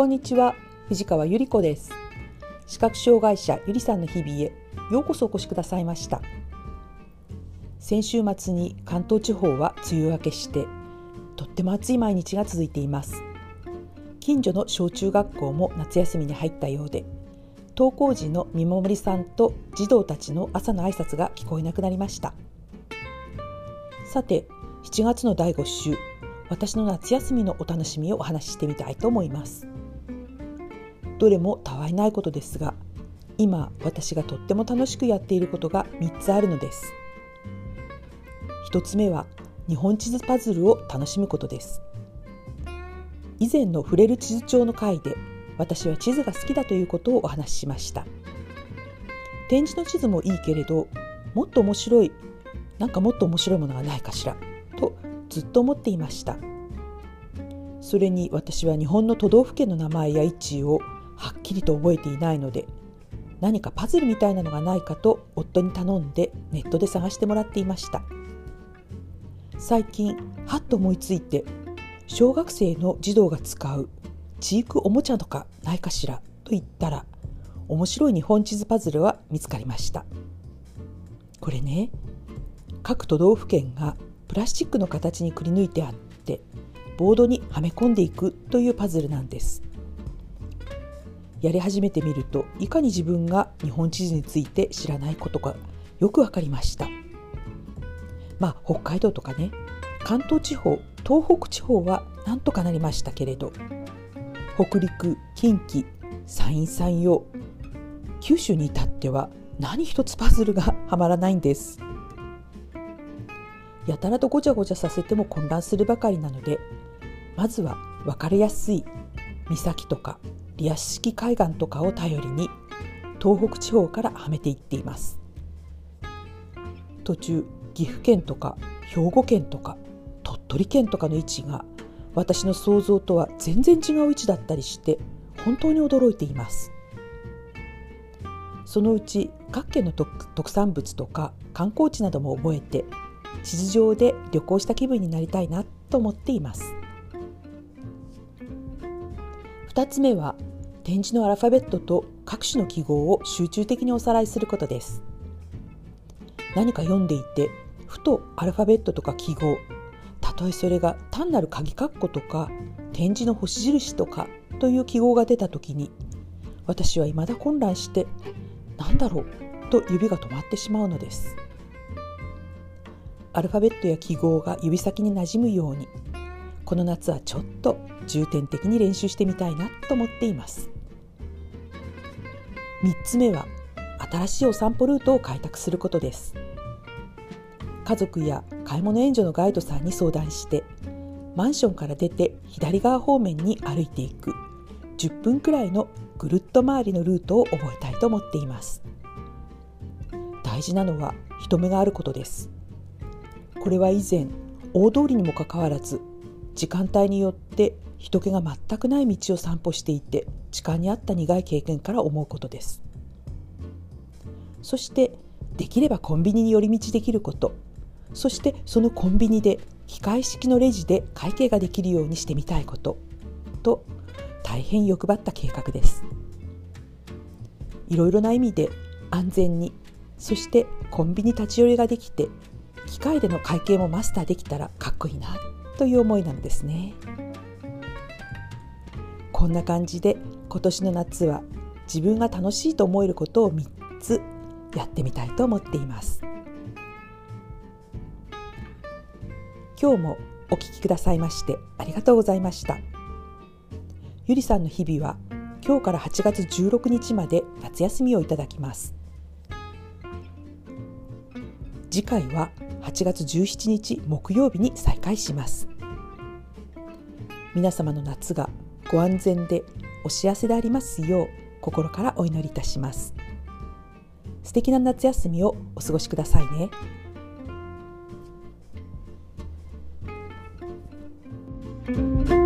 こんにちは藤川ゆり子です。視覚障害者ゆりさんの日々へようこそお越しくださいました。先週末に関東地方は梅雨明けしてとっても暑い毎日が続いています。近所の小中学校も夏休みに入ったようで登校時の見守りさんと児童たちの朝の挨拶が聞こえなくなりました。さて7月の第5週私の夏休みのお楽しみをお話ししてみたいと思います。どれもたわいないことですが今私がとっても楽しくやっていることが3つあるのです。1つ目は日本地図パズルを楽しむことです。以前の触れる地図帳の回で私は地図が好きだということをお話ししました。展示の地図もいいけれどもっと面白いなんかもっと面白いものがないかしらとずっと思っていました。それに私は日本の都道府県の名前や位置をはっきりと覚えていないので何かパズルみたいなのがないかと夫に頼んでネットで探してもらっていました。最近はっと思いついて小学生の児童が使う知育おもちゃとかないかしらと言ったら面白い日本地図パズルは見つかりました。これね各都道府県がプラスチックの形にくり抜いてあってボードにはめ込んでいくというパズルなんです。やり始めてみるといかに自分が日本地図について知らないことがよくわかりました。まあ北海道とかね関東地方東北地方はなんとかなりましたけれど北陸近畿山陰山陽九州に至っては何一つパズルがはまらないんです。やたらとごちゃごちゃさせても混乱するばかりなのでまずは分かりやすい岬とかリアス式海岸とかを頼りに東北地方からはめていっています。途中岐阜県とか兵庫県とか鳥取県とかの位置が私の想像とは全然違う位置だったりして本当に驚いています。そのうち各県の特産物とか観光地なども覚えて地図上で旅行した気分になりたいなと思っています。2つ目は点字のアルファベットと各種の記号を集中的におさらいすることです何か読んでいてふとアルファベットとか記号たとえそれが単なる鍵括弧とか点字の星印とかという記号が出た時に私は未だ混乱して何だろうと指が止まってしまうのです。アルファベットや記号が指先になじむようにこの夏はちょっと重点的に練習してみたいなと思っています。3つ目は新しいお散歩ルートを開拓することです。家族や買い物援助のガイドさんに相談してマンションから出て左側方面に歩いていく10分くらいのぐるっと回りのルートを覚えたいと思っています。大事なのは人目があることです。これは以前大通りにもかかわらず時間帯によって人気が全くない道を散歩していて時間に合った苦い経験から思うことです。そしてできればコンビニに寄り道できること。そしてそのコンビニで機械式のレジで会計ができるようにしてみたいこと。と大変欲張った計画です。いろいろな意味で安全に。そしてコンビニ立ち寄りができて機械での会計もマスターできたらかっこいいな。という思いなのですね。こんな感じで今年の夏は自分が楽しいと思えることを3つやってみたいと思っています。今日もお聞きくださいましてありがとうございました。ゆりさんの日々は今日から8月16日まで夏休みをいただきます。次回は8月17日木曜日に再開します。皆様の夏がご安全でお幸せでありますよう心からお祈りいたします素敵な夏休みをお過ごしくださいねうん。